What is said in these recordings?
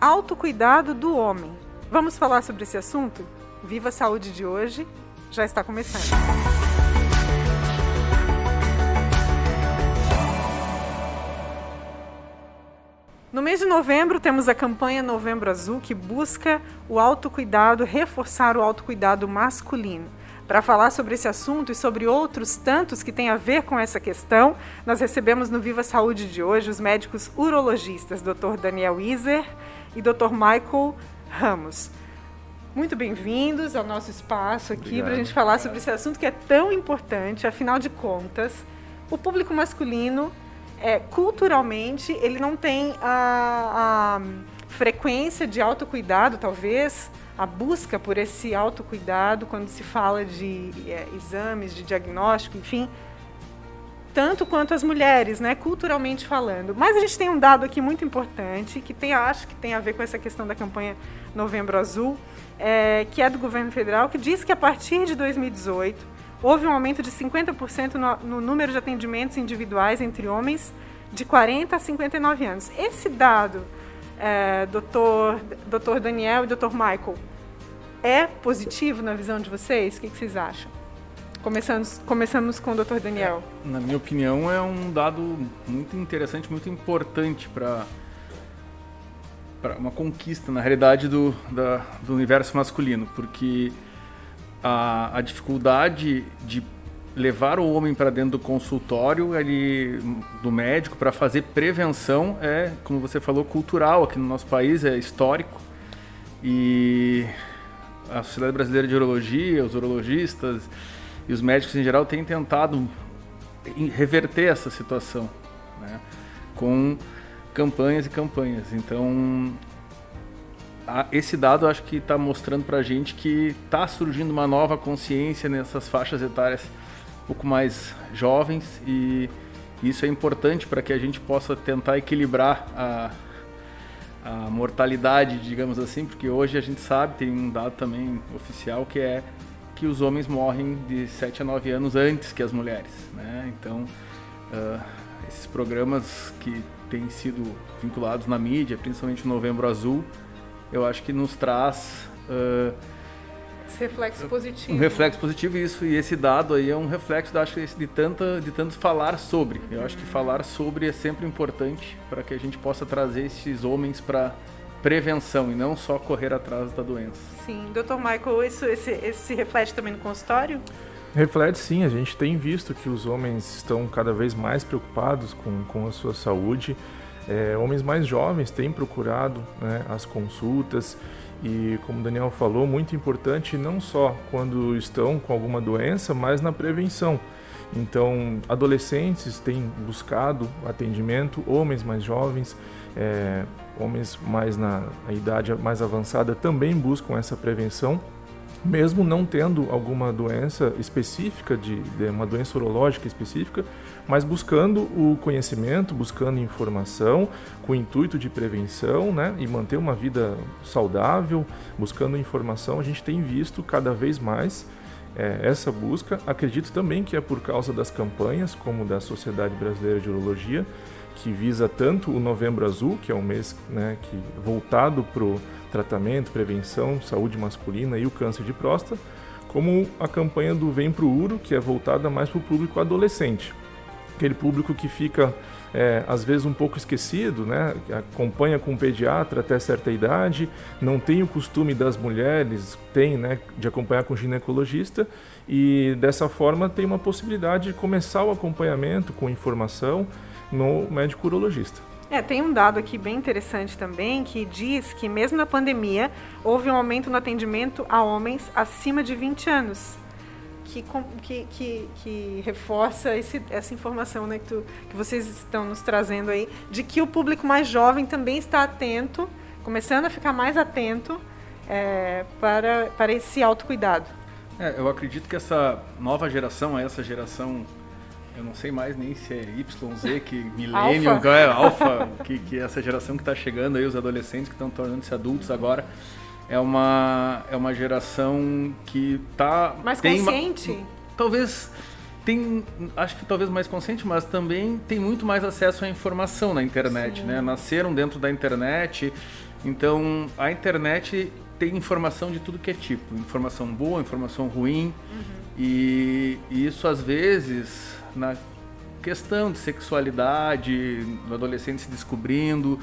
autocuidado do homem. Vamos falar sobre esse assunto? Viva a Saúde de hoje já está começando. No mês de novembro, temos a campanha Novembro Azul, que busca o autocuidado, reforçar o autocuidado masculino. Para falar sobre esse assunto e sobre outros tantos que têm a ver com essa questão, nós recebemos no Viva Saúde de hoje os médicos urologistas, Dr. Daniel Iser e Dr. Michael Ramos. Muito bem-vindos ao nosso espaço aqui para a gente falar sobre esse assunto que é tão importante. Afinal de contas, o público masculino é, culturalmente, ele não tem a, a frequência de autocuidado, talvez, a busca por esse autocuidado quando se fala de é, exames, de diagnóstico, enfim, tanto quanto as mulheres, né, culturalmente falando. Mas a gente tem um dado aqui muito importante, que tem, acho que tem a ver com essa questão da campanha Novembro Azul, é, que é do governo federal, que diz que a partir de 2018 houve um aumento de 50% no, no número de atendimentos individuais entre homens de 40 a 59 anos. Esse dado, é, doutor, doutor Daniel e doutor Michael, é positivo na visão de vocês? O que, que vocês acham? Começamos, começamos com o doutor Daniel. É, na minha opinião, é um dado muito interessante, muito importante para uma conquista, na realidade, do, da, do universo masculino, porque a, a dificuldade de levar o homem para dentro do consultório ali do médico para fazer prevenção é, como você falou, cultural aqui no nosso país, é histórico. E a Sociedade Brasileira de Urologia, os urologistas e os médicos em geral têm tentado reverter essa situação, né? com campanhas e campanhas. Então, esse dado acho que está mostrando para a gente que está surgindo uma nova consciência nessas faixas etárias pouco mais jovens e isso é importante para que a gente possa tentar equilibrar a, a mortalidade, digamos assim, porque hoje a gente sabe, tem um dado também oficial que é que os homens morrem de 7 a 9 anos antes que as mulheres. Né? Então, uh, esses programas que têm sido vinculados na mídia, principalmente o Novembro Azul, eu acho que nos traz uh, esse reflexo positivo. Um reflexo positivo isso e esse dado aí é um reflexo acho de tanta de tanto falar sobre. Uhum. Eu acho que falar sobre é sempre importante para que a gente possa trazer esses homens para prevenção e não só correr atrás da doença. Sim, Dr. Michael, isso esse, esse reflete também no consultório? Reflete sim, a gente tem visto que os homens estão cada vez mais preocupados com, com a sua saúde é, homens mais jovens têm procurado né, as consultas e, como o Daniel falou, muito importante não só quando estão com alguma doença, mas na prevenção. Então, adolescentes têm buscado atendimento, homens mais jovens, é, homens mais na idade mais avançada também buscam essa prevenção mesmo não tendo alguma doença específica, de, de, uma doença urológica específica, mas buscando o conhecimento, buscando informação, com o intuito de prevenção né, e manter uma vida saudável, buscando informação, a gente tem visto cada vez mais é, essa busca. Acredito também que é por causa das campanhas, como da Sociedade Brasileira de Urologia, que visa tanto o Novembro Azul, que é um mês né, que voltado para o tratamento, prevenção, saúde masculina e o câncer de próstata, como a campanha do Vem Pro Uro, que é voltada mais para o público adolescente. Aquele público que fica, é, às vezes, um pouco esquecido, né? acompanha com um pediatra até certa idade, não tem o costume das mulheres, tem, né, de acompanhar com ginecologista, e dessa forma tem uma possibilidade de começar o acompanhamento com informação no médico urologista. É, tem um dado aqui bem interessante também que diz que mesmo na pandemia houve um aumento no atendimento a homens acima de 20 anos. Que, que, que, que reforça esse, essa informação né, que, tu, que vocês estão nos trazendo aí, de que o público mais jovem também está atento, começando a ficar mais atento é, para, para esse autocuidado. É, eu acredito que essa nova geração, essa geração eu não sei mais nem se é Y, Z, que Millennium, alpha. é Alpha, que, que é essa geração que está chegando aí, os adolescentes que estão tornando-se adultos agora, é uma, é uma geração que está... Mais consciente? Uma, talvez tem, acho que talvez mais consciente, mas também tem muito mais acesso à informação na internet, Sim. né? Nasceram dentro da internet, Então, a internet tem informação de tudo que é tipo, informação boa, informação ruim, uhum. e, e, isso às vezes na questão de sexualidade, do adolescente se descobrindo,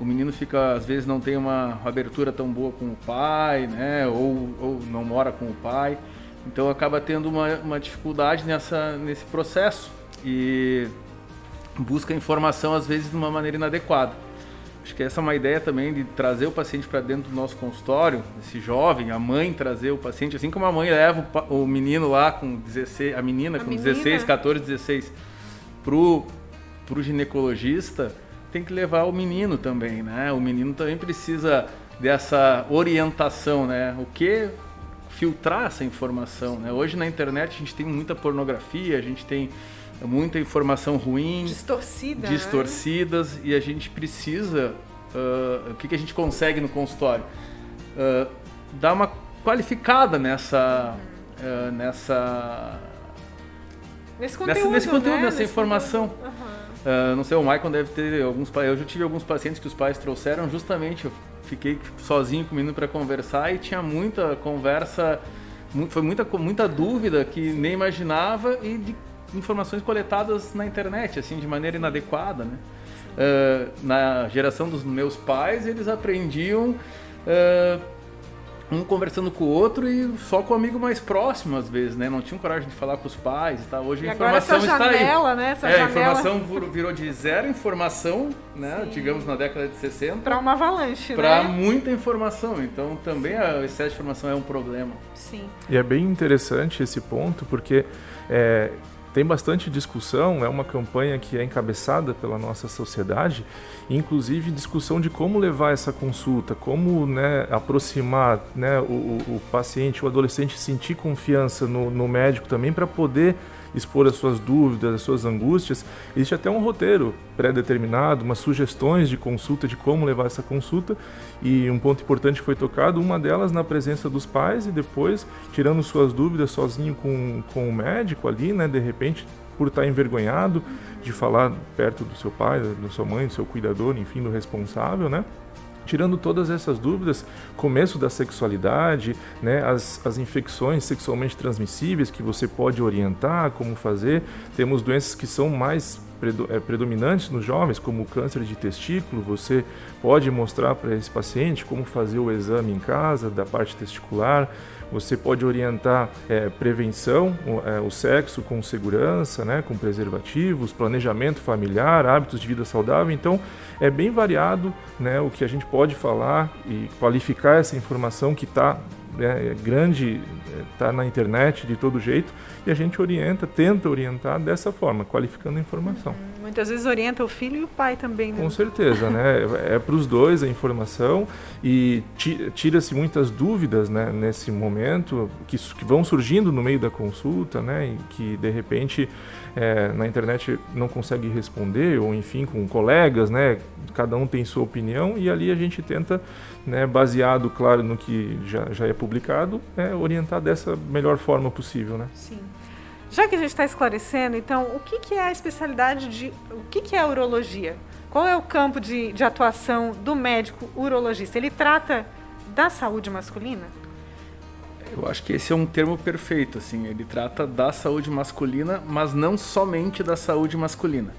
o menino fica às vezes não tem uma abertura tão boa com o pai, né, ou, ou não mora com o pai, então acaba tendo uma, uma dificuldade nessa nesse processo e busca informação às vezes de uma maneira inadequada. Acho que essa é uma ideia também de trazer o paciente para dentro do nosso consultório, esse jovem, a mãe trazer o paciente, assim como a mãe leva o, menino lá com 16, a menina a com menina. 16, 14, 16 pro pro ginecologista, tem que levar o menino também, né? O menino também precisa dessa orientação, né? O que filtrar essa informação, né? Hoje na internet a gente tem muita pornografia, a gente tem muita informação ruim, distorcida, distorcidas, né? e a gente precisa, uh, o que, que a gente consegue no consultório? Uh, dar uma qualificada nessa, uhum. uh, nessa, nesse conteúdo, nessa, nesse conteúdo né? nessa nesse informação. Uhum. Não sei, o Michael deve ter alguns, eu já tive alguns pacientes que os pais trouxeram justamente, eu fiquei sozinho com o menino para conversar e tinha muita conversa, foi muita, muita dúvida que nem imaginava e de informações coletadas na internet, assim, de maneira inadequada, né? Uh, na geração dos meus pais, eles aprendiam uh, um conversando com o outro e só com o amigo mais próximo, às vezes, né? Não tinham coragem de falar com os pais e tal. Hoje a informação está janela, aí. Né? Essa é, janela... a informação virou de zero informação, né? Sim. Digamos na década de 60. Para uma avalanche, Para né? muita informação. Então também o excesso de informação é um problema. Sim. E é bem interessante esse ponto, porque é, tem bastante discussão, é uma campanha que é encabeçada pela nossa sociedade, inclusive discussão de como levar essa consulta, como né, aproximar né, o, o, paciente, o adolescente sentir confiança no, no médico também para poder expor as suas dúvidas, as suas angústias. Existe até um roteiro pré-determinado, umas sugestões de consulta, de como levar essa consulta. E um ponto importante foi tocado, uma delas na presença dos pais e depois tirando suas dúvidas sozinho com, com o médico ali, né? De repente, por estar envergonhado de falar perto do seu pai, da sua mãe, do seu cuidador, enfim, do responsável, né? Tirando todas essas dúvidas, começo da sexualidade, né, as, as infecções sexualmente transmissíveis que você pode orientar, como fazer. Temos doenças que são mais é, predominantes nos jovens, como o câncer de testículo. Você pode mostrar para esse paciente como fazer o exame em casa da parte testicular. Você pode orientar é, prevenção, o, é, o, sexo com segurança, né, com preservativos, planejamento familiar, hábitos de vida saudável. Então, é bem variado né, o que a gente pode falar e qualificar essa informação que está né, é grande, está na internet de todo jeito, e a gente orienta, tenta orientar dessa forma, qualificando a informação. Uhum. Muitas vezes orienta o filho e o pai também. Né? Com certeza, né? É para os dois a informação e tira-se muitas dúvidas né, nesse momento que, que vão surgindo no meio da consulta, né? E que de repente é, na internet não consegue responder, ou enfim, com colegas, né? Cada um tem sua opinião e ali a gente tenta, né, baseado, claro, no que já, já é publicado, é, orientar dessa melhor forma possível, né? Sim. Já que a gente está esclarecendo, então, o que, que, é a especialidade de. O que, que é a urologia? Qual é o campo de, de atuação do médico urologista? Ele trata da saúde masculina? Eu acho que esse é um termo perfeito, assim. Ele trata da saúde masculina, mas não somente da saúde masculina.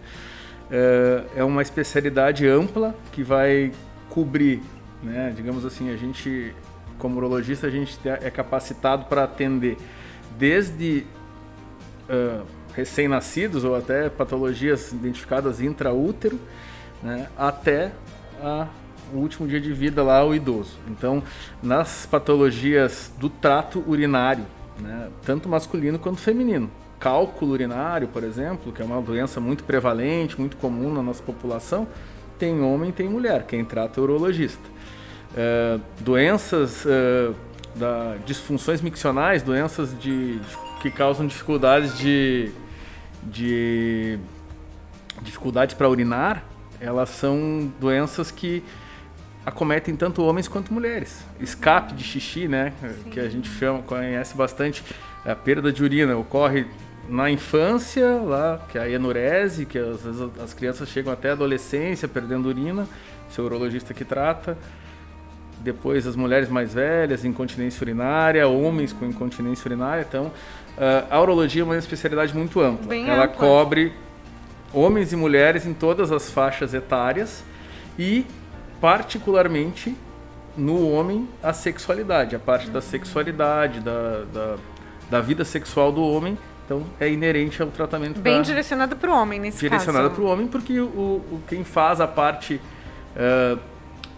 É, é uma especialidade ampla que vai cobrir, né? Digamos assim, a gente, como urologista, a gente é capacitado para atender desde uh, recém-nascidos ou até patologias identificadas intraútero, né? Até a o último dia de vida lá o idoso. Então, nas patologias do trato urinário, né, tanto masculino quanto feminino, cálculo urinário, por exemplo, que é uma doença muito prevalente, muito comum na nossa população, tem homem tem mulher, quem trata é urologista. É, doenças é, da disfunções miccionais, doenças de, que causam dificuldades de, de dificuldades para urinar, elas são doenças que acometem tanto homens quanto mulheres. Escape de xixi, né, Sim. que a gente chama, conhece bastante, a perda de urina ocorre na infância, lá, que é a enurese, que às vezes as crianças chegam até a adolescência perdendo urina, seu urologista que trata. Depois as mulheres mais velhas, incontinência urinária, homens com incontinência urinária. Então, uh, a urologia é uma especialidade muito ampla. Bem Ela ampla. cobre homens e mulheres em todas as faixas etárias e, particularmente, no homem, a sexualidade, a parte da sexualidade, da, da, da vida sexual do homem. Então, é inerente ao tratamento Bem da, direcionada para o homem nesse direcionada caso. para o homem, porque o, o, quem faz a parte uh,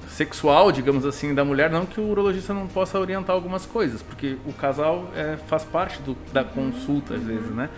sexual, digamos assim, da mulher, não que o urologista não possa orientar algumas coisas, porque o casal é, faz parte do, da consulta, às vezes, né?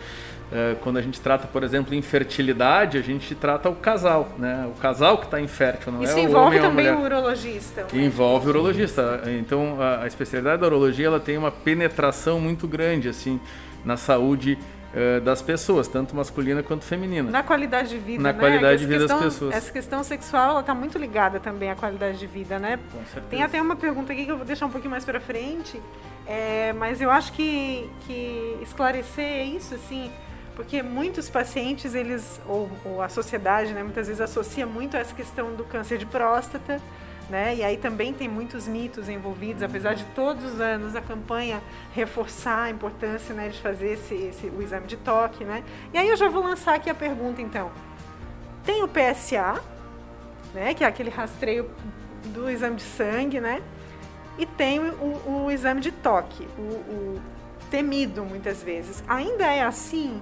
Uh, quando a gente trata, por exemplo, infertilidade, a gente trata o casal, né? O casal que está infértil, não Isso é o envolve homem ou a também mulher. o urologista. o Envolve o urologista. Então, a, a, especialidade da urologia ela tem uma penetração muito grande assim na saúde uh, das pessoas, tanto masculina quanto feminina. Na qualidade de vida, Na né? qualidade de vida questão, das pessoas. Essa questão sexual, está muito ligada também à qualidade de vida, né? Com certeza. Tem até uma pergunta aqui que eu vou deixar um pouquinho mais para frente, é, mas eu acho que, que esclarecer é isso, assim, porque muitos pacientes, eles, ou, ou a sociedade, né, muitas vezes associa muito essa questão do câncer de próstata, né? E aí também tem muitos mitos envolvidos, apesar de todos os anos a campanha reforçar a importância né, de fazer esse, esse, o exame de toque, né? E aí eu já vou lançar aqui a pergunta, então. Tem o PSA, né, que é aquele rastreio do exame de sangue, né? E tem o, o exame de toque, o, o temido muitas vezes. Ainda é assim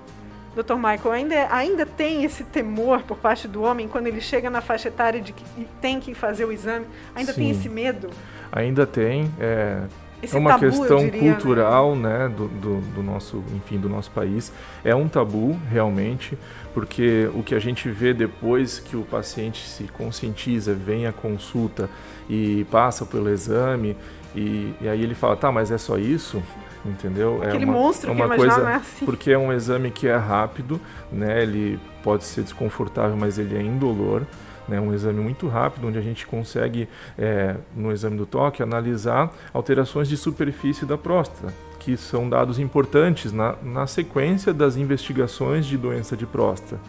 Dr. Michael, ainda, ainda tem esse temor por parte do homem quando ele chega na faixa etária de que tem que fazer o exame? Ainda Sim. tem esse medo? Ainda tem. É, Esse é uma tabu, questão diria, cultural, né, do, do, do nosso, enfim, do nosso país. É um tabu, realmente, porque o que a gente vê depois que o paciente se conscientiza, vem à consulta e passa pelo exame, e, e aí ele fala, tá, mas é só isso? Entendeu? Aquele é uma, monstro é que uma imaginar, coisa, né, assim. porque é um exame que é rápido, né? Ele pode ser desconfortável, mas ele é indolor. Né, um exame muito rápido, onde a gente consegue, é, no exame do toque, analisar alterações de superfície da próstata, que são dados importantes na, na sequência das investigações de doença de próstata.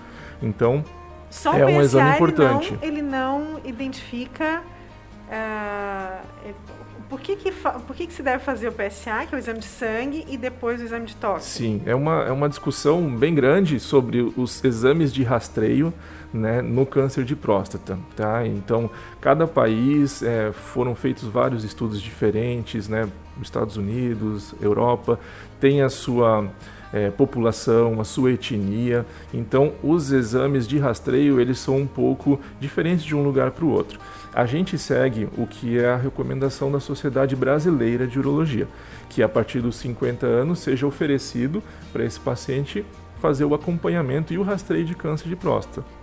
Então, Só É um PSA, exame ele importante. não- Ele não, identifica. é- por que, que, por que, que se deve fazer o PSA, que é o exame de sangue, e depois o exame de toque? sim, é uma, é uma discussão bem grande sobre os exames de rastreio né, no câncer de próstata. Tá? Então, cada país é, foram feitos vários estudos diferentes, né? Estados Unidos, Europa, tem a sua é, população, a sua etnia. Então, os exames de rastreio eles são um pouco diferentes de um lugar para o outro. A gente segue o que é a recomendação da Sociedade Brasileira de Urologia, que a partir dos 50 anos seja oferecido para esse paciente fazer o acompanhamento e o rastreio de câncer de próstata.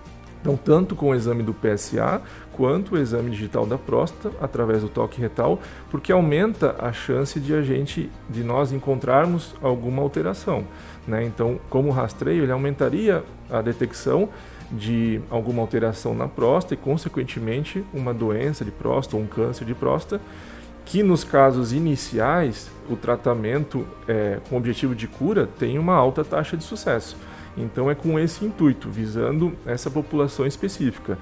Então, tanto com o exame do PSA quanto o exame digital da próstata através do toque retal, porque aumenta a chance de a gente, de nós encontrarmos alguma alteração. Né? Então, como rastreio, ele aumentaria a detecção de alguma alteração na próstata e, consequentemente, uma doença de próstata ou um câncer de próstata, que nos casos iniciais, o tratamento é, com objetivo de cura tem uma alta taxa de sucesso. Então é com esse intuito, visando essa população específica.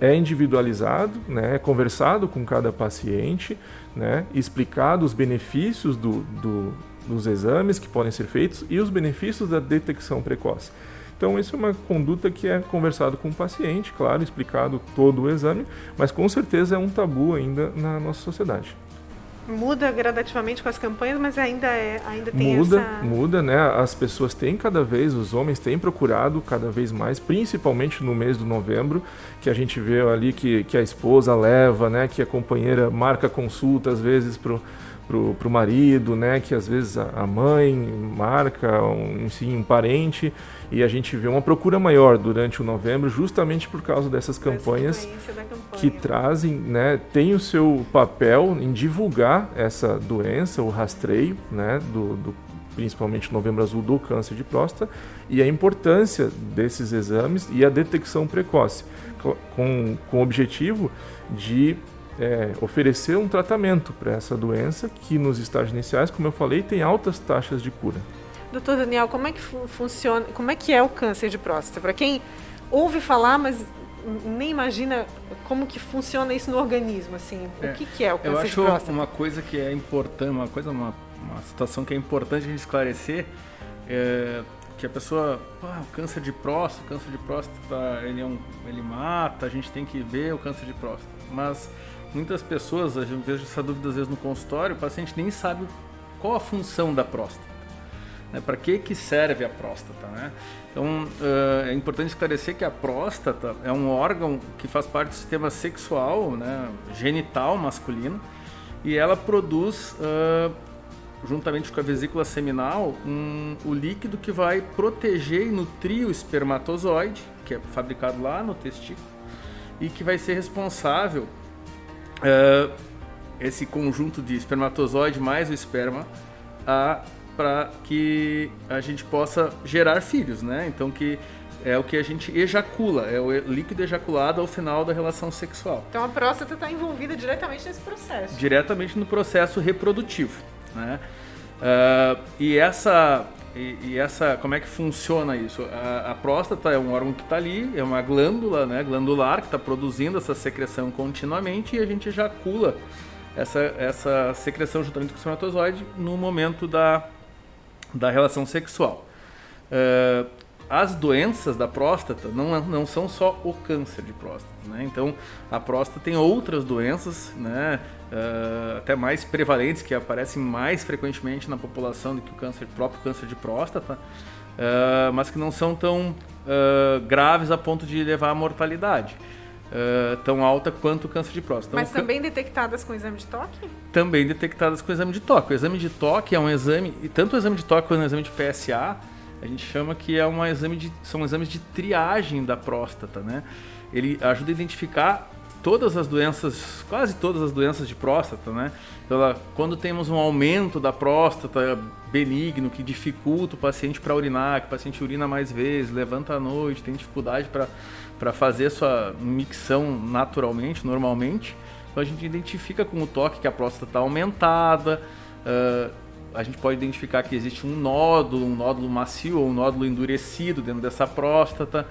É individualizado, né, é conversado com cada paciente, né, explicado os benefícios do, do, dos exames que podem ser feitos e os benefícios da detecção precoce. Então, isso é uma conduta que é conversado com o paciente, claro, explicado todo o exame, mas com certeza é um tabu ainda na nossa sociedade. Muda gradativamente com as campanhas, mas ainda, é, ainda tem muda, essa... muda, né? As pessoas têm cada vez, os homens têm procurado cada vez mais, principalmente no mês de novembro, que a gente vê ali que, que a esposa leva, né? Que a companheira marca consulta às vezes pro pro, pro marido, né? Que às vezes a, mãe marca, um, enfim, um parente e a gente vê uma procura maior durante o novembro, justamente por causa dessas essa campanhas campanha. que trazem, né, tem o seu papel em divulgar essa doença, o rastreio, né, do, do principalmente novembro azul do câncer de próstata e a importância desses exames e a detecção precoce, co- com, com o objetivo de é, oferecer um tratamento para essa doença que nos estágios iniciais, como eu falei, tem altas taxas de cura. Doutor Daniel, como é que fu- funciona, como é que é o câncer de próstata? Para quem ouve falar, mas nem imagina como que funciona isso no organismo, assim. É, o que, que é o câncer eu acho de próstata? uma coisa que é importante, uma coisa, uma, uma situação que é importante a gente esclarecer, é que a pessoa, ah, o câncer de próstata, o câncer de próstata, ele, é um, ele mata, a gente tem que ver o câncer de próstata. Mas muitas pessoas, gente vejo essa dúvida às vezes no consultório, o paciente nem sabe qual a função da próstata. Né? Para que, que serve a próstata? Né? Então uh, é importante esclarecer que a próstata é um órgão que faz parte do sistema sexual, né, genital masculino, e ela produz, uh, juntamente com a vesícula seminal, um, o líquido que vai proteger e nutrir o espermatozoide, que é fabricado lá no testículo, e que vai ser responsável, uh, esse conjunto de espermatozoide mais o esperma, para que a gente possa gerar filhos, né? Então que é o que a gente ejacula, é o líquido ejaculado ao final da relação sexual. Então a próstata está envolvida diretamente nesse processo. Diretamente no processo reprodutivo, né? Uh, e essa e, e, essa como é que funciona isso? A, a próstata é um órgão que está ali, é uma glândula, né, glandular que está produzindo essa secreção continuamente e a gente ejacula essa, essa secreção juntamente com o espermatozoide no momento da da relação sexual. Uh, as doenças da próstata não, não são só o câncer de próstata, né? Então, a próstata tem outras doenças, né? Uh, até mais prevalentes, que aparecem mais frequentemente na população do que o câncer, próprio câncer de próstata, uh, mas que não são tão graves a ponto de levar à mortalidade uh, tão alta quanto o câncer de próstata. Mas então, também detectadas com exame de toque? Também detectadas com exame de toque. O exame de toque é um exame, e tanto o exame de toque quanto o exame de PSA, a gente chama que é um exame de, são exames de triagem da próstata, né? Ele ajuda a identificar todas as doenças, quase todas as doenças de próstata, né? Então, quando temos um aumento da próstata benigno que dificulta o paciente para urinar, que o paciente urina mais vezes, levanta à noite, tem dificuldade para para fazer sua micção naturalmente, normalmente. Então a gente identifica com o toque que a próstata está aumentada. Uh, a gente pode identificar que existe um nódulo, um nódulo macio ou um nódulo endurecido dentro dessa próstata.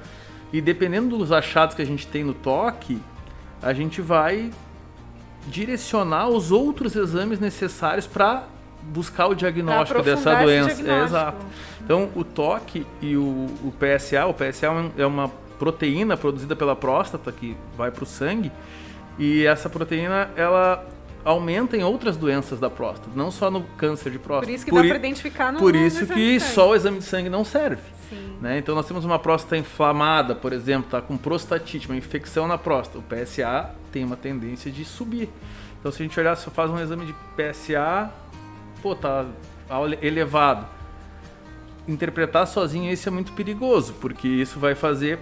E dependendo dos achados que a gente tem no toque, a gente vai direcionar os outros exames necessários para buscar o diagnóstico dessa doença. Diagnóstico. É, exato. Então, o toque e o, o PSA, o PSA é uma proteína produzida pela próstata que vai para o sangue e essa proteína ela aumenta em outras doenças da próstata, não só no câncer de próstata. Por isso que por dá para identificar no Por isso que só o exame de sangue não serve. Né? Então nós temos uma próstata inflamada, por exemplo, tá com prostatite, uma infecção na próstata. O PSA tem uma tendência de subir. Então se a gente olhar, se faz um exame de PSA, pô, tá elevado. Interpretar sozinho isso é muito perigoso, porque isso vai fazer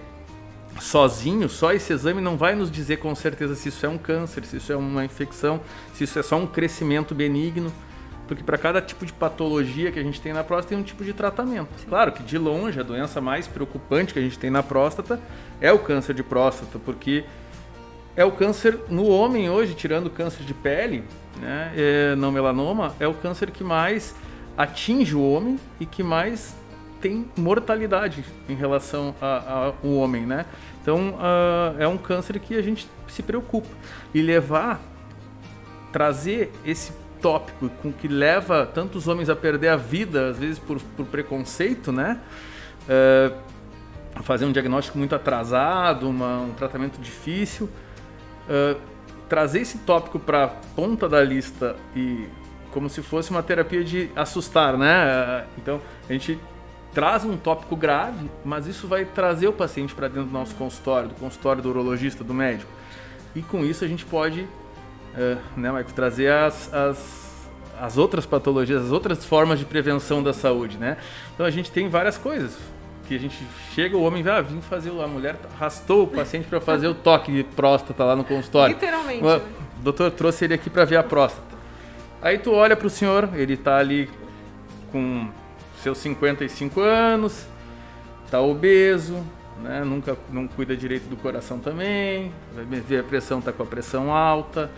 sozinho, só esse exame não vai nos dizer com certeza se isso é um câncer, se isso é uma infecção, se isso é só um crescimento benigno, porque para cada tipo de patologia que a gente tem na próstata tem um tipo de tratamento. Sim. Claro que de longe a doença mais preocupante que a gente tem na próstata é o câncer de próstata, porque é o câncer no homem hoje, tirando o câncer de pele, né, é, não melanoma, é o câncer que mais atinge o homem e que mais tem mortalidade em relação ao homem, né? Então uh, é um câncer que a gente se preocupa e levar, trazer esse tópico com que leva tantos homens a perder a vida, às vezes por, por preconceito, né? Uh, fazer um diagnóstico muito atrasado, uma, um tratamento difícil, uh, trazer esse tópico para ponta da lista e como se fosse uma terapia de assustar, né? Então a gente traz um tópico grave, mas isso vai trazer o paciente para dentro do nosso consultório, do consultório do urologista, do médico. E com isso a gente pode, uh, né, Michael, trazer as, as, as outras patologias, as outras formas de prevenção da saúde, né? Então a gente tem várias coisas que a gente chega, o homem vai ah, vir fazer, a mulher arrastou o paciente para fazer o toque de próstata lá no consultório. Literalmente. O doutor trouxe ele aqui para ver a próstata. Aí tu olha para o senhor, ele está ali com seus 55 anos, tá obeso, né? Nunca não cuida direito do coração também, vai ver a pressão tá com a pressão alta,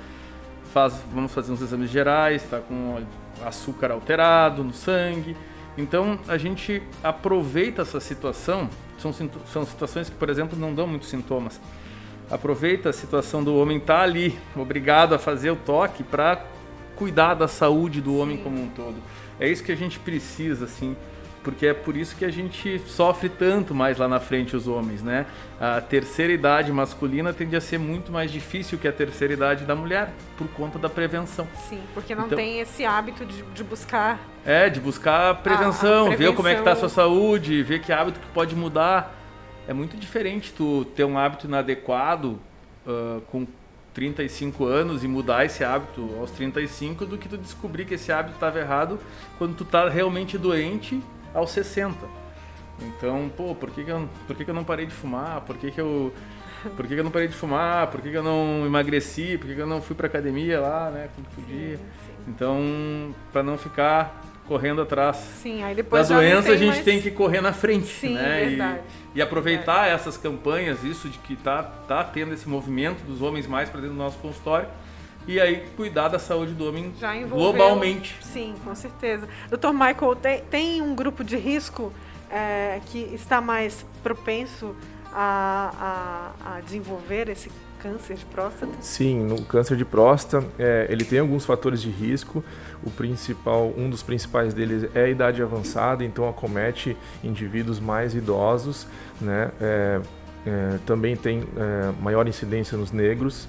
faz, vamos fazer uns exames gerais, tá com açúcar alterado no sangue. Então a gente aproveita essa situação, são, são situações que, por exemplo, não dão muitos sintomas. aproveita a situação do homem estar tá ali, obrigado a fazer o toque para cuidar da saúde do homem Sim. como um todo. É isso que a gente precisa, assim, porque é por isso que a gente sofre tanto mais lá na frente os homens, né? A terceira idade masculina tende a ser muito mais difícil que a terceira idade da mulher, por conta da prevenção. Sim, porque não então, tem esse hábito de, de, buscar... É, de buscar prevenção, a, a prevenção, ver como é que está a sua saúde, ver que hábito que pode mudar. É muito diferente tu ter um hábito inadequado uh, com 35 anos e mudar esse hábito aos 35 do que tu descobrir que esse hábito estava errado quando tu tá realmente doente aos 60. Então, pô, por que, que, eu, por que, que eu não parei de fumar? Por que, que eu. Por que, que eu não parei de fumar? Por que, que eu não emagreci? Por que, que eu não fui pra academia lá, né? Quando podia. Sim, sim. Então, para não ficar correndo atrás sim, aí depois da doença, a gente mais... tem que correr na frente, sim, né? Verdade. E, e aproveitar essas campanhas, isso de que tá, tá tendo esse movimento dos homens mais para dentro do nosso consultório e aí cuidar da saúde do homem globalmente. Sim, com certeza. Dr. Michael, tem, tem um grupo de risco é, que está mais propenso a, a, a, desenvolver esse câncer de próstata? Sim, no câncer de próstata é, ele tem alguns fatores de risco. O principal, um dos principais deles é a idade avançada, então acomete indivíduos mais idosos, né? É, é também tem é, maior incidência nos negros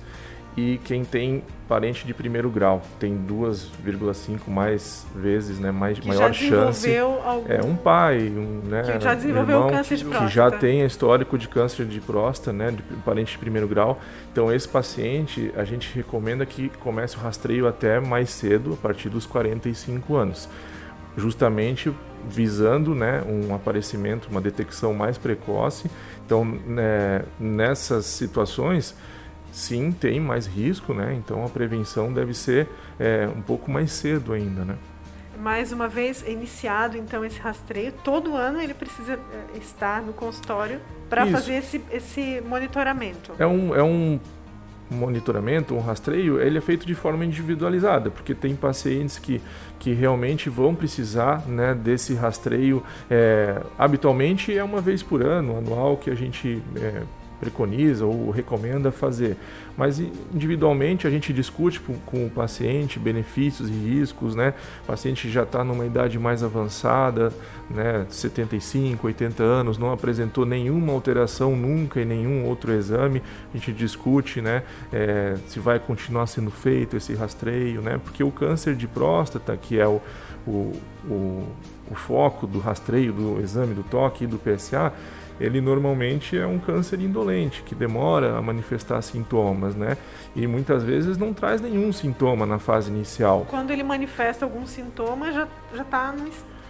e quem tem parente de primeiro grau tem 2,5 mais vezes, né, mais que maior chance. Algum... É um pai, um, né, que já desenvolveu um câncer de próstata. Que já tem histórico de câncer de próstata, né, de parente de primeiro grau. Então esse paciente, a gente recomenda que comece o rastreio até mais cedo, a partir dos 45 anos. Justamente visando né, um aparecimento, uma detecção mais precoce. Então, né, nessas situações, sim, tem mais risco, né? Então a prevenção deve ser é, um pouco mais cedo ainda, né? Mais uma vez iniciado então esse rastreio, todo ano ele precisa é, estar no consultório para fazer esse, esse monitoramento. É um, é um monitoramento, um rastreio, ele é feito de forma individualizada, porque tem pacientes que, que realmente vão precisar né, desse rastreio. É, habitualmente é uma vez por ano, anual, que a gente é, preconiza ou recomenda fazer. Mas individualmente a gente discute com o paciente benefícios e riscos, né? O paciente já está numa idade mais avançada, né? 75, 80 anos, não apresentou nenhuma alteração nunca em nenhum outro exame. A gente discute, né? É, se vai continuar sendo feito esse rastreio, né? Porque o câncer de próstata, que é o, o, o, o foco do rastreio, do exame do toque e do PSA, ele normalmente é um câncer indolente, que demora a manifestar sintomas, né? E muitas vezes não traz nenhum sintoma na fase inicial. Quando ele manifesta algum sintoma, já está no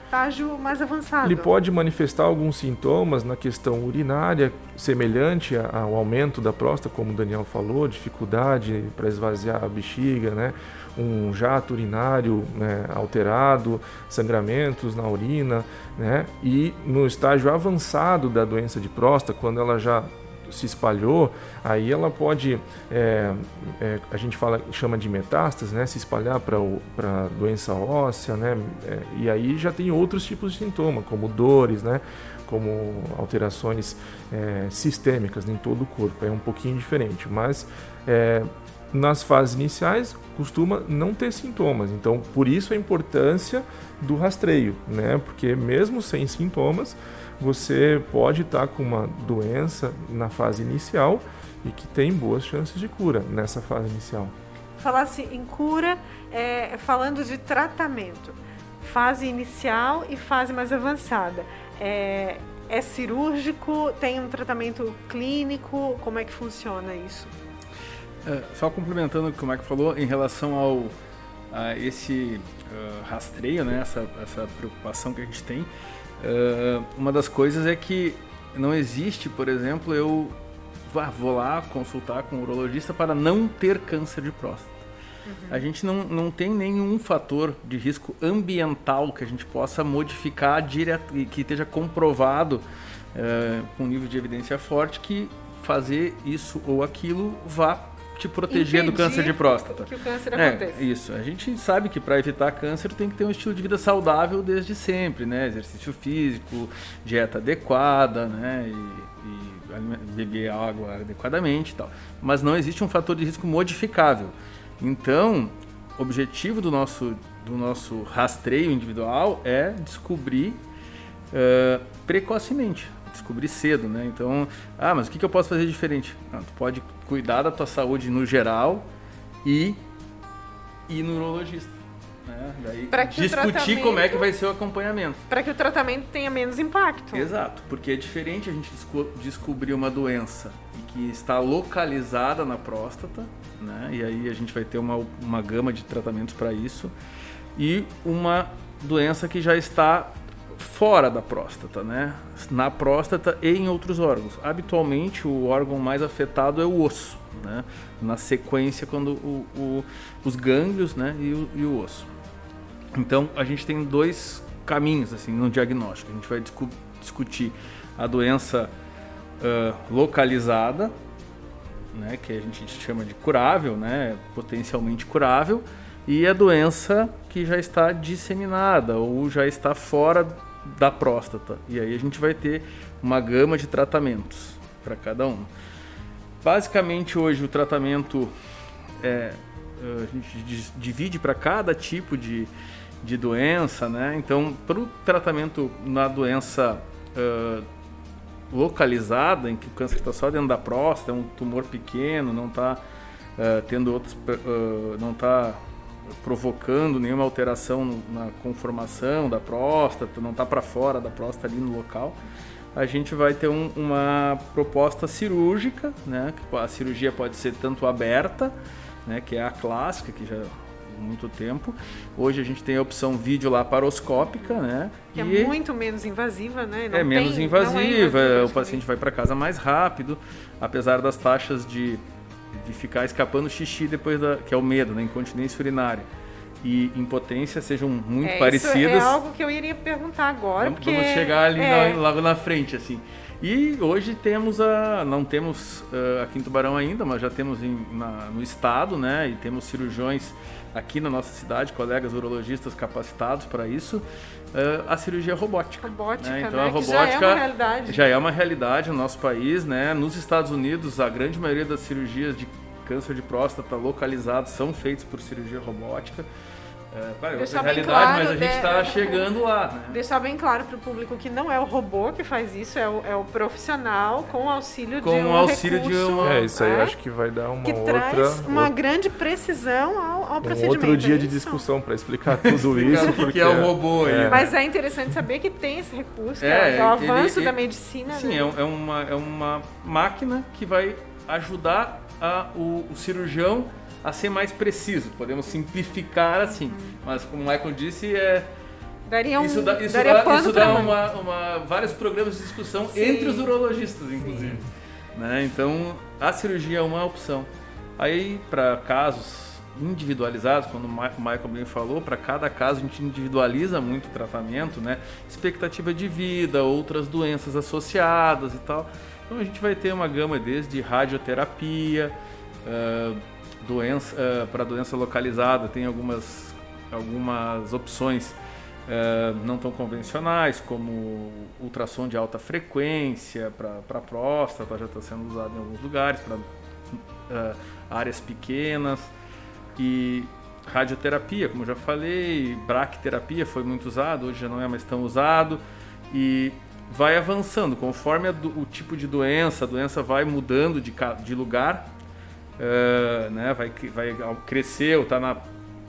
estágio mais avançado. Ele pode manifestar alguns sintomas na questão urinária, semelhante ao aumento da próstata, como o Daniel falou, dificuldade para esvaziar a bexiga, né? Um jato urinário né, alterado, sangramentos na urina, né? E no estágio avançado da doença de próstata, quando ela já se espalhou, aí ela pode, é, é, a gente fala, chama de metástase, né, se espalhar para doença óssea, né, é, e aí já tem outros tipos de sintoma, como dores, né, como alterações é, sistêmicas em todo o corpo, é um pouquinho diferente, mas é, nas fases iniciais costuma não ter sintomas. Então, por isso a importância do rastreio, né? Porque mesmo sem sintomas, você pode estar com uma doença na fase inicial e que tem boas chances de cura nessa fase inicial. Falasse em cura, é, falando de tratamento, fase inicial e fase mais avançada. É, é cirúrgico? Tem um tratamento clínico? Como é que funciona isso? É, só complementando o que o Mike falou, em relação ao a esse uh, rastreio, né, essa, essa preocupação que a gente tem, uh, uma das coisas é que não existe, por exemplo, eu vou lá consultar com um urologista para não ter câncer de próstata. Uhum. A gente não, não tem nenhum fator de risco ambiental que a gente possa modificar direto e que esteja comprovado uh, com nível de evidência forte que fazer isso ou aquilo vá te proteger do câncer de próstata. Que o câncer é, aconteça. Isso. A gente sabe que para evitar câncer tem que ter um estilo de vida saudável desde sempre, né? Exercício físico, dieta adequada, né? E, e beber água adequadamente e tal. Mas não existe um fator de risco modificável. Então, o objetivo do nosso, do nosso rastreio individual é descobrir uh, precocemente, descobrir cedo, né? Então, ah, mas o que, que eu posso fazer diferente? Ah, tu pode cuidar da tua saúde no geral e ir no neurologista. Né? Daí discutir como é que vai ser o acompanhamento. Para que o tratamento tenha menos impacto. Exato, porque é diferente a gente desco descobrir uma doença que está localizada na próstata, né? e aí a gente vai ter uma, uma gama de tratamentos para isso, e uma doença que já está fora da próstata, né? Na próstata e em outros órgãos. Habitualmente, o órgão mais afetado é o osso, né? Na sequência, quando o, o, os gânglios, né? E o, e o, osso. Então, a gente tem dois caminhos assim no diagnóstico. A gente vai discu discutir a doença uh, localizada, né? Que a gente chama de curável, né? Potencialmente curável e a doença que já está disseminada ou já está fora da próstata. E aí a gente vai ter uma gama de tratamentos para cada um. Basicamente hoje o tratamento é, a gente divide para cada tipo de, de doença, né? Então, para o tratamento na doença uh, localizada, em que o câncer está só dentro da próstata, é um tumor pequeno, não está uh, tendo outros, uh, não está provocando nenhuma alteração na conformação da próstata, não está para fora da próstata ali no local, a gente vai ter um, uma proposta cirúrgica, né? A cirurgia pode ser tanto aberta, né? Que é a clássica, que já há muito tempo. Hoje a gente tem a opção vídeo laparoscópica, né? Que é e é muito menos invasiva, né? Não é menos tem, é invasiva, é o paciente vai para casa mais rápido, apesar das taxas de de ficar escapando xixi depois da. que é o medo, né? Incontinência urinária. E impotência sejam muito é, parecidas. Isso é algo que eu iria perguntar agora. Vamos, porque... vamos chegar ali é... na, logo na frente, assim. E hoje temos a. Não temos uh, aqui em Tubarão ainda, mas já temos em, na, no estado, né? E temos cirurgiões aqui na nossa cidade, colegas urologistas capacitados para isso, uh, a cirurgia robótica. Robótica, né? Então né? a robótica já é uma realidade. Já é uma realidade no nosso país, né? Nos Estados Unidos, a grande maioria das cirurgias de câncer de próstata localizados são feitos por cirurgia robótica. É, claro, é realidade, claro, mas a gente está de... chegando lá. Né? Deixar bem claro para o público que não é o robô que faz isso, é o, é o profissional com auxílio com de um auxílio recurso, de uma... É, isso aí é, acho que vai dar uma que outra... traz uma outra... grande precisão ao, ao um procedimento. outro dia de discussão para explicar tudo isso. porque que é o robô aí. É. Mas é interessante saber que tem esse recurso, é, é o avanço ele, da medicina. Sim, né? é, uma, é uma máquina que vai ajudar a, o, o cirurgião a ser mais preciso. Podemos simplificar assim. Mas como o Michael disse, é. Daria um, isso dá, isso daria dá, isso dá uma, uma, vários programas de discussão Sim. entre os urologistas, inclusive. Né? Então, a cirurgia é uma opção. Aí, para casos individualizados, quando o Michael bem falou, para cada caso a gente individualiza muito o tratamento, né? Expectativa de vida, outras doenças associadas e tal. Então a gente vai ter uma gama desde radioterapia, uh, doença, uh, para doença localizada, tem algumas, algumas opções uh, não tão convencionais, como ultrassom de alta frequência para próstata, já está sendo usado em alguns lugares, para uh, eh, áreas pequenas, e radioterapia, como já falei, braquiterapia foi muito usado, hoje já não é mais tão usado, e vai avançando conforme o tipo de doença, a doença vai mudando de, de lugar uh, né, vai, vai cresceu, tá na,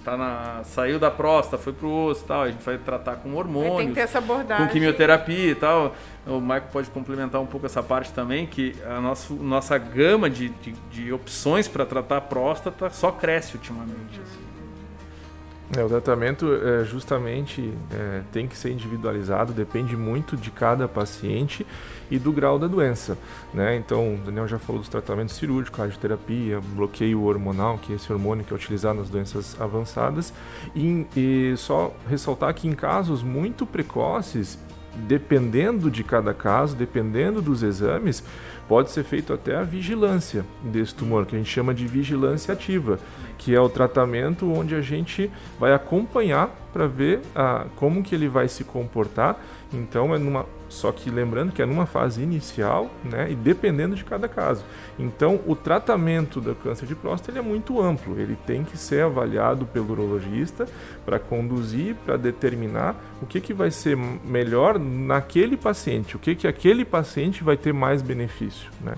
tá na, saiu da próstata, foi pro osso e tal, a gente vai tratar com hormônios, tem que ter essa abordagem. com quimioterapia e tal. O Michael pode complementar um pouco essa parte também, que a nossa, nossa gama de, de, de opções para tratar a próstata só cresce ultimamente. Assim. É, o tratamento é, justamente é, tem que ser individualizado, depende muito de cada paciente e do grau da doença. Né? Então, o Daniel já falou dos tratamentos cirúrgicos, radioterapia, bloqueio hormonal, que é esse hormônio que é utilizado nas doenças avançadas. E, e só ressaltar que em casos muito precoces, dependendo de cada caso, dependendo dos exames, pode ser feito até a vigilância desse tumor, que a gente chama de vigilância ativa, que é o tratamento onde a gente vai acompanhar para ver ah, como que ele vai se comportar. Então é numa Só que lembrando que é numa fase inicial, né, e dependendo de cada caso. Então, o tratamento do câncer de próstata é muito amplo. Ele tem que ser avaliado pelo urologista para conduzir, para determinar o que, que vai ser melhor naquele paciente, o que, que aquele paciente vai ter mais benefício, né?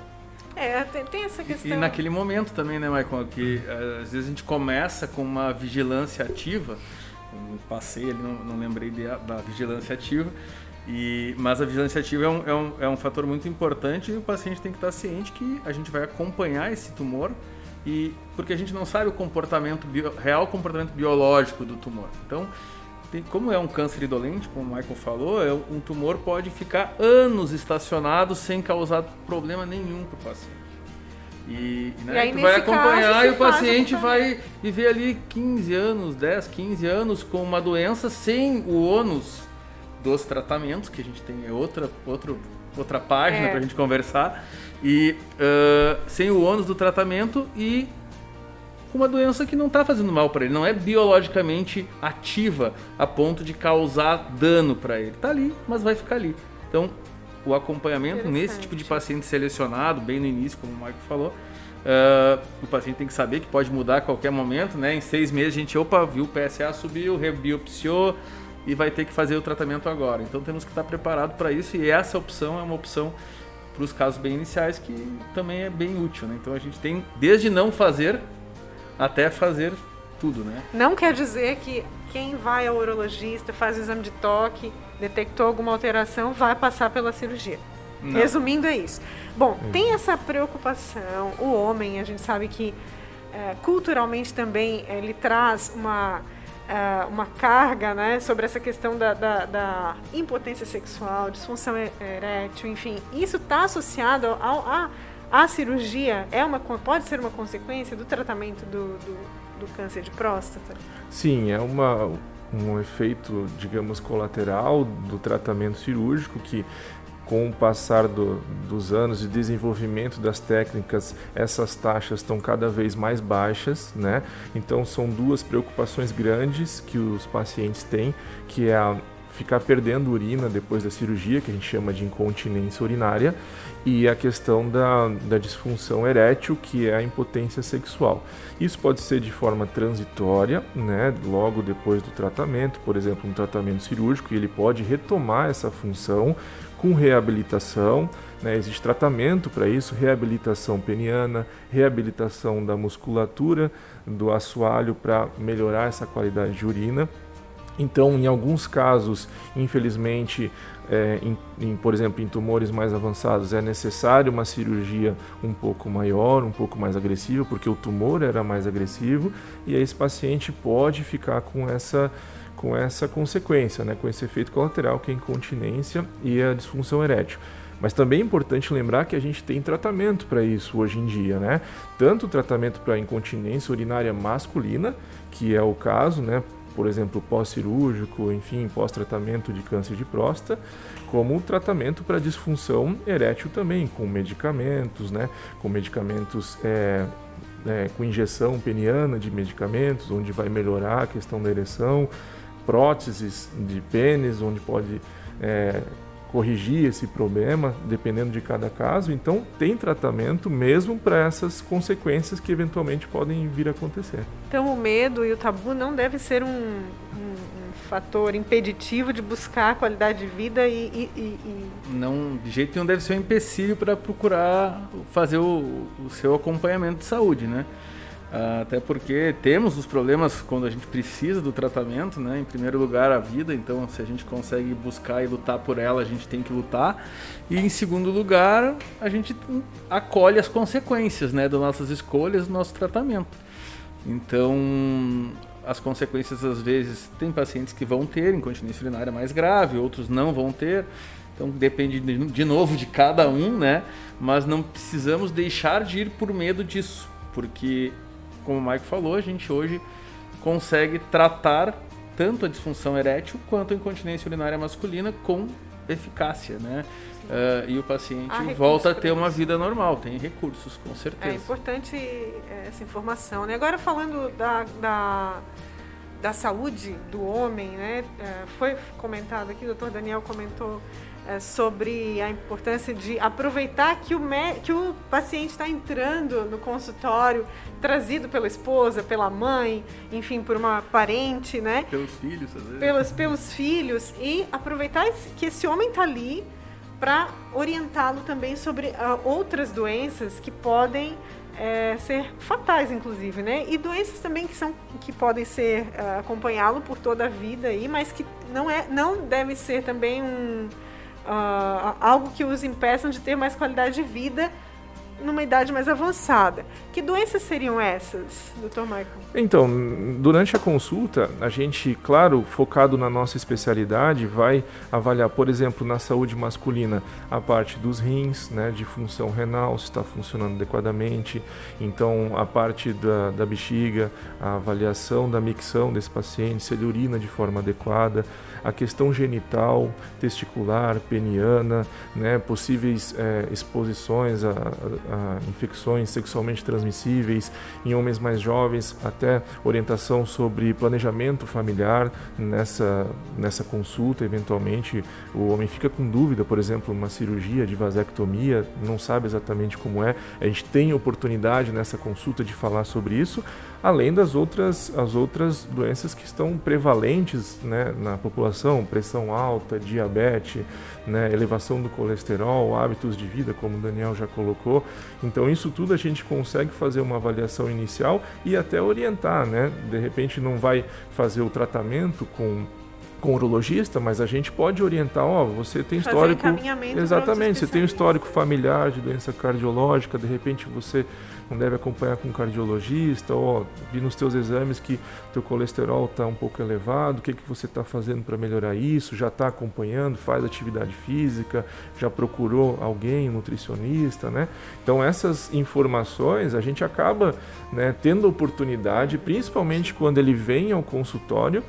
É, tem, tem, essa questão. E naquele momento também, né, Michael? Que eh, às vezes a gente começa com uma vigilância ativa. Eu passei ali, não, não lembrei de, da vigilância ativa. E, mas a vigilância ativa é um, é, um, é um fator muito importante e o paciente tem que estar ciente que a gente vai acompanhar esse tumor e porque a gente não sabe o comportamento bio, real comportamento biológico do tumor. Então, tem, como é um câncer indolente, como o Michael falou, é, um tumor pode ficar anos estacionado sem causar problema nenhum para o paciente. E, né, e aí, tu vai acompanhar caso, e o paciente vai viver ali 15 anos, 10, 15 anos com uma doença sem o ônus dos tratamentos, que a gente tem outra, outra, outra página é. para a gente conversar, e uh, sem o ônus do tratamento e com uma doença que não está fazendo mal para ele, não é biologicamente ativa a ponto de causar dano para ele. Está ali, mas vai ficar ali. Então, o acompanhamento nesse tipo de paciente selecionado, bem no início, como o Marco falou, uh, o paciente tem que saber que pode mudar a qualquer momento, né? Em seis meses a gente, opa, viu o PSA subiu, rebiopsiou, e vai ter que fazer o tratamento agora. Então temos que estar preparado para isso e essa opção é uma opção para os casos bem iniciais que também é bem útil. Né? Então a gente tem desde não fazer até fazer tudo, né? Não quer dizer que quem vai ao urologista, faz o exame de toque, detectou alguma alteração, vai passar pela cirurgia. Não. Resumindo, é isso. Bom, é. tem essa preocupação. O homem, a gente sabe que é, culturalmente também ele traz uma uh, uma carga né, sobre essa questão da, da, da impotência sexual, disfunção erétil, enfim, isso está associado ao, a, à cirurgia, é uma, pode ser uma consequência do tratamento do, do, do câncer de próstata? Sim, é uma, um efeito, digamos, colateral do tratamento cirúrgico que com o passar do, dos anos de desenvolvimento das técnicas, essas taxas estão cada vez mais baixas, né? Então são duas preocupações grandes que os pacientes têm, que é a ficar perdendo urina depois da cirurgia, que a gente chama de incontinência urinária, e a questão da, da disfunção erétil, que é a impotência sexual. Isso pode ser de forma transitória, né, logo depois do tratamento, por exemplo, um tratamento cirúrgico, e ele pode retomar essa função com reabilitação. Né? Existe tratamento para isso, reabilitação peniana, reabilitação da musculatura do assoalho para melhorar essa qualidade de urina. Então, em alguns casos, infelizmente, é, em, em, por exemplo, em tumores mais avançados, é necessário uma cirurgia um pouco maior, um pouco mais agressiva, porque o tumor era mais agressivo, e aí esse paciente pode ficar com essa com essa consequência, né, com esse efeito colateral que é a incontinência e a disfunção erétil. Mas também é importante lembrar que a gente tem tratamento para isso hoje em dia, né? Tanto tratamento para incontinência urinária masculina, que é o caso, né? Por exemplo, pós-cirúrgico, enfim, pós-tratamento de câncer de próstata, como tratamento para disfunção erétil também, com medicamentos, né? Com medicamentos é, é, com injeção peniana de medicamentos, onde vai melhorar a questão da ereção próteses de pênis, onde pode é, corrigir esse problema, dependendo de cada caso. Então, tem tratamento mesmo para essas consequências que eventualmente podem vir a acontecer. Então, o medo e o tabu não deve ser um, um, um fator impeditivo de buscar qualidade de vida e, e, e, Não, de jeito nenhum deve ser um empecilho para procurar fazer o, o seu acompanhamento de saúde, né? Até porque temos os problemas quando a gente precisa do tratamento, né? Em primeiro lugar, a vida, então se a gente consegue buscar e lutar por ela, a gente tem que lutar. E em segundo lugar, a gente acolhe as consequências, né, das nossas escolhas, do nosso tratamento. Então, as consequências às vezes tem pacientes que vão ter incontinência urinária mais grave, outros não vão ter. Então depende de novo de cada um, né? Mas não precisamos deixar de ir por medo disso, porque como o Mike falou, a gente hoje consegue tratar tanto a disfunção erétil quanto a incontinência urinária masculina com eficácia, né? Uh, e o paciente volta a ter uma vida normal, tem recursos, com certeza. É importante é, essa informação. Né? Agora falando da, da, da saúde do homem, né? É, foi comentado aqui, o doutor Daniel comentou é, sobre a importância de aproveitar que o, que o paciente está entrando no consultório, trazido pela esposa, pela mãe, enfim, por uma parente, né? Pelos filhos, às vezes. Pelos, pelos filhos, e aproveitar que esse homem está ali para orientá-lo também sobre uh, outras doenças que podem é, ser fatais, inclusive, né? E doenças também que são que podem ser uh, acompanhá-lo por toda a vida aí, mas que não é, não deve ser também um uh, algo que os impeçam de ter mais qualidade de vida numa idade mais avançada. Que doenças seriam essas, doutor Michael? Então, durante a consulta, a gente, claro, focado na nossa especialidade, vai avaliar, por exemplo, na saúde masculina, a parte dos rins, né, de função renal, se está funcionando adequadamente. Então, a parte da, da bexiga, a avaliação da micção desse paciente, se ele urina de forma adequada, a questão genital, testicular, peniana, né, possíveis é, exposições a, a infecções sexualmente transmissíveis em homens mais jovens, até orientação sobre planejamento familiar nessa, nessa consulta. Eventualmente, o homem fica com dúvida, por exemplo, uma cirurgia de vasectomia, não sabe exatamente como é. A gente tem oportunidade nessa consulta de falar sobre isso, além das outras, as outras doenças que estão prevalentes né, na população, pressão alta, diabetes, né, elevação do colesterol, hábitos de vida, como o Daniel já colocou. Então isso tudo a gente consegue fazer uma avaliação inicial e até orientar, né? De repente não vai fazer o tratamento com com urologista, mas a gente pode orientar, ó, você tem histórico, exatamente, você tem um histórico familiar de doença cardiológica, de repente você deve acompanhar com um cardiologista, ó, vi nos teus exames que teu colesterol está um pouco elevado, o que que você está fazendo para melhorar isso? Já está acompanhando, faz atividade física, já procurou alguém, um nutricionista, né? Então essas informações a gente acaba, né, tendo oportunidade, principalmente quando ele vem ao consultório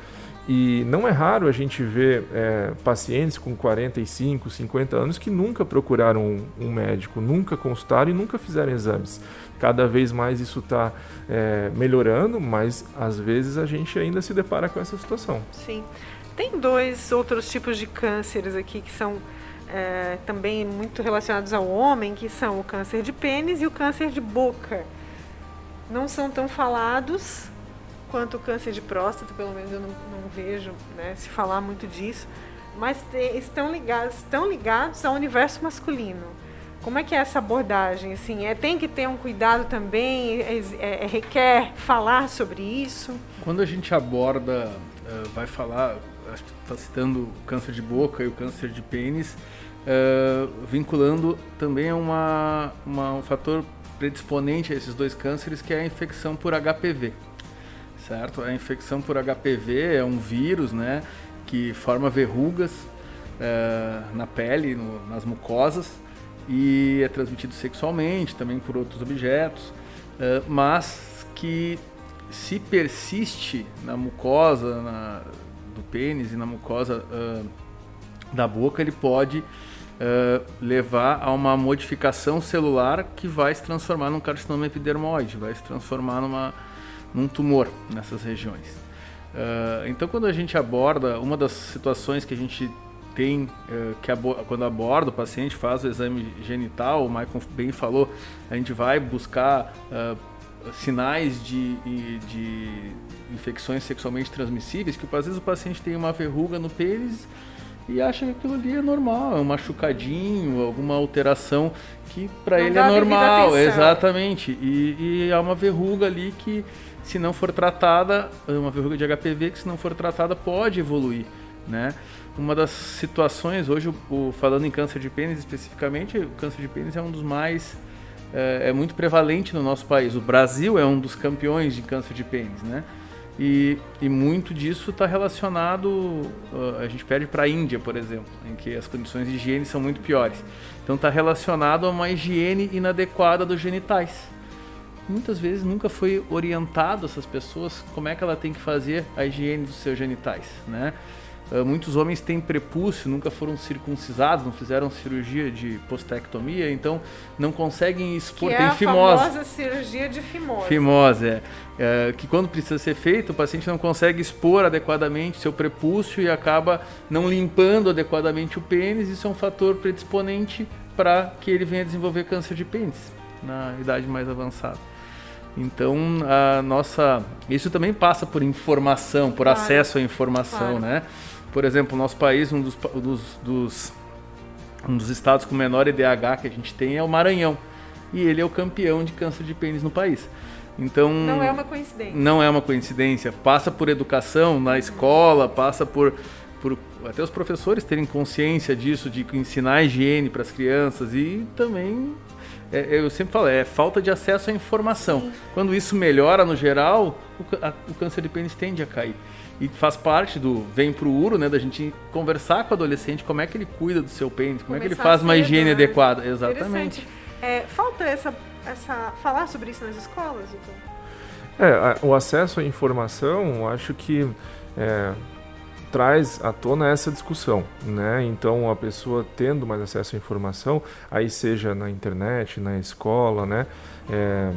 e não é raro a gente ver é, pacientes com 45, 50 anos que nunca procuraram um, um, médico, nunca consultaram e nunca fizeram exames. Cada vez mais isso está é, melhorando, mas às vezes a gente ainda se depara com essa situação. Sim. Tem dois outros tipos de cânceres aqui que são é, também muito relacionados ao homem, que são o câncer de pênis e o câncer de boca. Não são tão falados, quanto o câncer de próstata, pelo menos eu não, não vejo né, se falar muito disso, mas estão, ligados, estão ligados ao universo masculino. Como é que é essa abordagem? Assim, é, tem que ter um cuidado também? É, é, é requer falar sobre isso? Quando a gente aborda, uh, vai falar, acho que está citando o câncer de boca e o câncer de pênis, uh, vinculando também uma, uma, um fator predisponente a esses dois cânceres, que é a infecção por HPV certo? A infecção por HPV é um vírus, né, que forma verrugas é, na pele, no, nas mucosas e é transmitido sexualmente, também por outros objetos, é, mas que se persiste na mucosa na, do pênis e na mucosa uh, da boca, ele pode uh, levar a uma modificação celular que vai se transformar num carcinoma epidermoide, vai se transformar numa num tumor nessas regiões. Uh, então, quando a gente aborda, uma das situações que a gente tem, uh, que abo quando aborda o paciente, faz o exame genital, o Michael bem falou, a gente vai buscar uh, sinais de, de infecções sexualmente transmissíveis, que às vezes o paciente tem uma verruga no pênis e acha que aquilo ali é normal, é um machucadinho, alguma alteração que para ele é normal, exatamente. E, e há uma verruga ali que se não for tratada, uma verruga de HPV que se não for tratada pode evoluir, né? Uma das situações hoje, falando em câncer de pênis especificamente, o câncer de pênis é um dos mais é, é muito prevalente no nosso país. O Brasil é um dos campeões de câncer de pênis, né? E, e muito disso está relacionado, uh, a gente pede para a Índia, por exemplo, em que as condições de higiene são muito piores. Então está relacionado a uma higiene inadequada dos genitais muitas vezes nunca foi orientado essas pessoas como é que ela tem que fazer a higiene dos seus genitais, né? Uh, muitos homens têm prepúcio, nunca foram circuncisados, não fizeram cirurgia de postectomia, então não conseguem expor. Que tem é a fimose. famosa cirurgia de fimose. Fimose, é. é. Que quando precisa ser feito, o paciente não consegue expor adequadamente seu prepúcio e acaba não limpando adequadamente o pênis. Isso é um fator predisponente para que ele venha desenvolver câncer de pênis na idade mais avançada. Então, a nossa. Isso também passa por informação, por claro. acesso à informação, claro. né? Por exemplo, o nosso país, um dos, dos, dos, um dos estados com menor IDH que a gente tem é o Maranhão. E ele é o campeão de câncer de pênis no país. Então. Não é uma coincidência. Não é uma coincidência. Passa por educação na escola, passa por, por até os professores terem consciência disso, de ensinar higiene para as crianças e também é, eu sempre falo, é falta de acesso à informação. Sim. Quando isso melhora no geral, o, a, o, câncer de pênis tende a cair. E faz parte do vem pro uro, né, da gente conversar com o adolescente como é que ele cuida do seu pênis, como Começar é que ele faz uma higiene né? adequada. Exatamente. É, falta essa, essa falar sobre isso nas escolas, então? É, o acesso à informação, acho que é, traz à tona essa discussão, né? Então a pessoa tendo mais acesso à informação, aí seja na internet, na escola, né? É,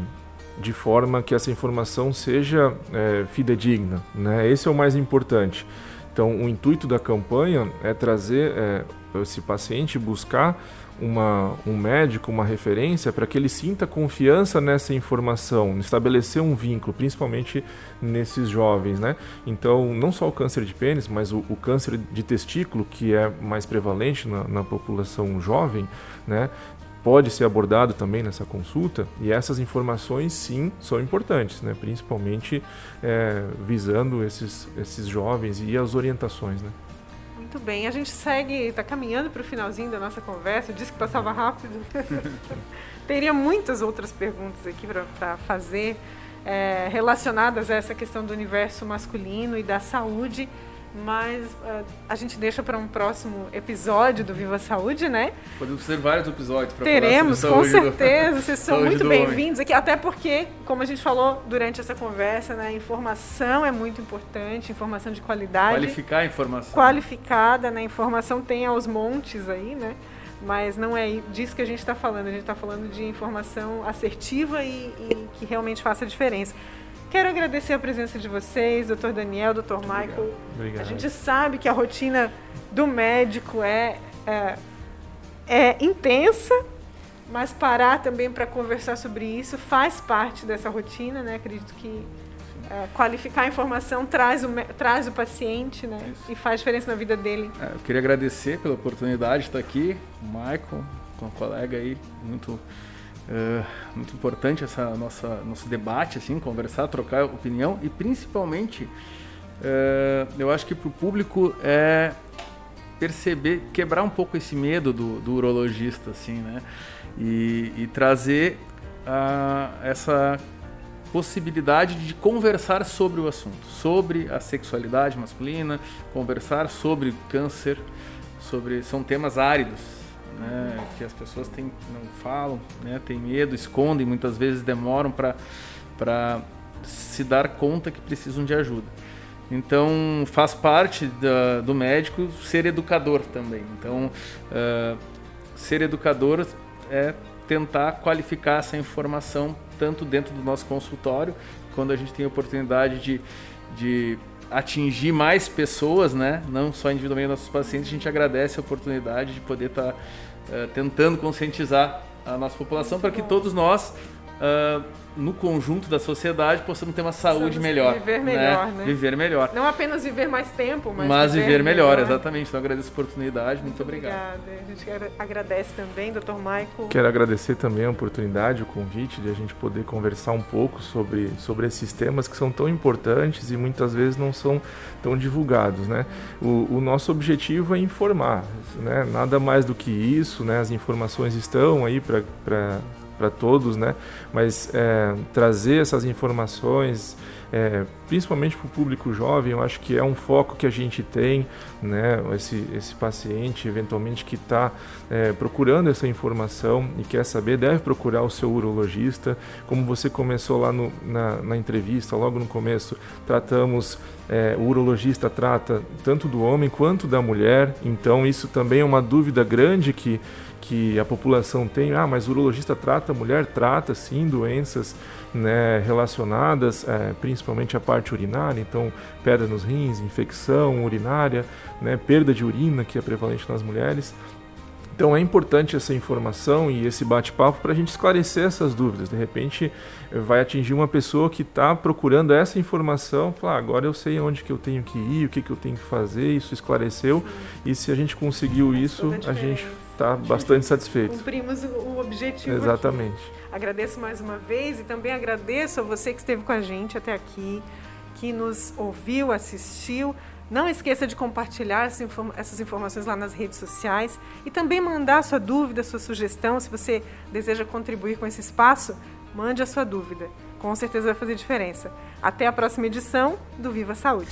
de forma que essa informação seja é, fidedigna, né? Esse é o mais importante. Então o intuito da campanha é trazer é, esse paciente buscar uma, um médico, uma referência, para que ele sinta confiança nessa informação, estabelecer um vínculo, principalmente nesses jovens, né? Então, não só o câncer de pênis, mas o, o câncer de testículo, que é mais prevalente na, na população jovem, né? pode ser abordado também nessa consulta e essas informações sim são importantes, né? principalmente é, visando esses, esses jovens e as orientações. Né? Muito bem, a gente segue, está caminhando para o finalzinho da nossa conversa, disse que passava rápido. Teria muitas outras perguntas aqui para fazer é, relacionadas a essa questão do universo masculino e da saúde mas uh, a gente deixa para um próximo episódio do Viva Saúde, né? Podemos ter vários episódios para Teremos, com certeza. Do... Vocês são muito bem-vindos aqui, até porque, como a gente falou durante essa conversa, né, informação é muito importante, informação de qualidade. Qualificar a informação. Qualificada, né? Informação tem aos montes aí, né? Mas não é disso que a gente está falando. A gente está falando de informação assertiva e, e que realmente faça diferença. Quero agradecer a presença de vocês, doutor Daniel, doutor Michael. Obrigado. A gente sabe que a rotina do médico é, é, é intensa, mas parar também para conversar sobre isso faz parte dessa rotina, né? Acredito que é, qualificar a informação traz o, traz o paciente, né? Isso. E faz diferença na vida dele. É, eu queria agradecer pela oportunidade de estar aqui, o Michael, com um colega aí, muito Uh, muito importante essa nossa nosso debate assim conversar trocar opinião e principalmente uh, eu acho que para o público é perceber quebrar um pouco esse medo do, do urologista assim né? E, e trazer uh, essa possibilidade de conversar sobre o assunto sobre a sexualidade masculina conversar sobre câncer sobre são temas áridos né, que as pessoas têm, não falam, né, têm medo, escondem, muitas vezes demoram para se dar conta que precisam de ajuda. Então faz parte da, do médico ser educador também. Então uh, ser educador é tentar qualificar essa informação tanto dentro do nosso consultório, quando a gente tem a oportunidade de, de atingir mais pessoas, né? não só individualmente nossos pacientes, a gente agradece a oportunidade de poder estar tá uh, tentando conscientizar a nossa população para que todos nós, uh, no conjunto da sociedade, possamos ter uma saúde melhor. Viver né? melhor, né? né? Viver melhor. Não apenas viver mais tempo, mas, mas viver, viver melhor, melhor, exatamente. Então agradeço a oportunidade, muito, muito obrigado. Obrigada. A gente agradece também, Dr. Michael. Quero agradecer também a oportunidade, o convite de a gente poder conversar um pouco sobre, sobre esses temas que são tão importantes e muitas vezes não são tão divulgados, né? O, o nosso objetivo é informar, né? Nada mais do que isso, né? As informações estão aí para para todos, né? Mas é, trazer essas informações, é, principalmente para o público jovem, eu acho que é um foco que a gente tem, né? Esse, esse paciente, eventualmente, que está é, procurando essa informação e quer saber, deve procurar o seu urologista. Como você começou lá no, na, na entrevista, logo no começo, tratamos, é, o urologista trata tanto do homem quanto da mulher, então isso também é uma dúvida grande que que a população tem, ah, mas o urologista trata, a mulher trata sim doenças né, relacionadas é, principalmente à parte urinária, então pedra nos rins, infecção urinária, né, perda de urina que é prevalente nas mulheres. Então é importante essa informação e esse bate-papo para a gente esclarecer essas dúvidas. De repente vai atingir uma pessoa que está procurando essa informação, falar ah, agora eu sei onde que eu tenho que ir, o que, que eu tenho que fazer, isso esclareceu. E se a gente conseguiu isso, a gente está bastante satisfeito. Cumprimos o objetivo. Exatamente. Aqui. Agradeço mais uma vez e também agradeço a você que esteve com a gente até aqui, que nos ouviu, assistiu. Não esqueça de compartilhar essas informações lá nas redes sociais e também mandar sua dúvida, sua sugestão. Se você deseja contribuir com esse espaço, mande a sua dúvida. Com certeza vai fazer diferença. Até a próxima edição do Viva Saúde.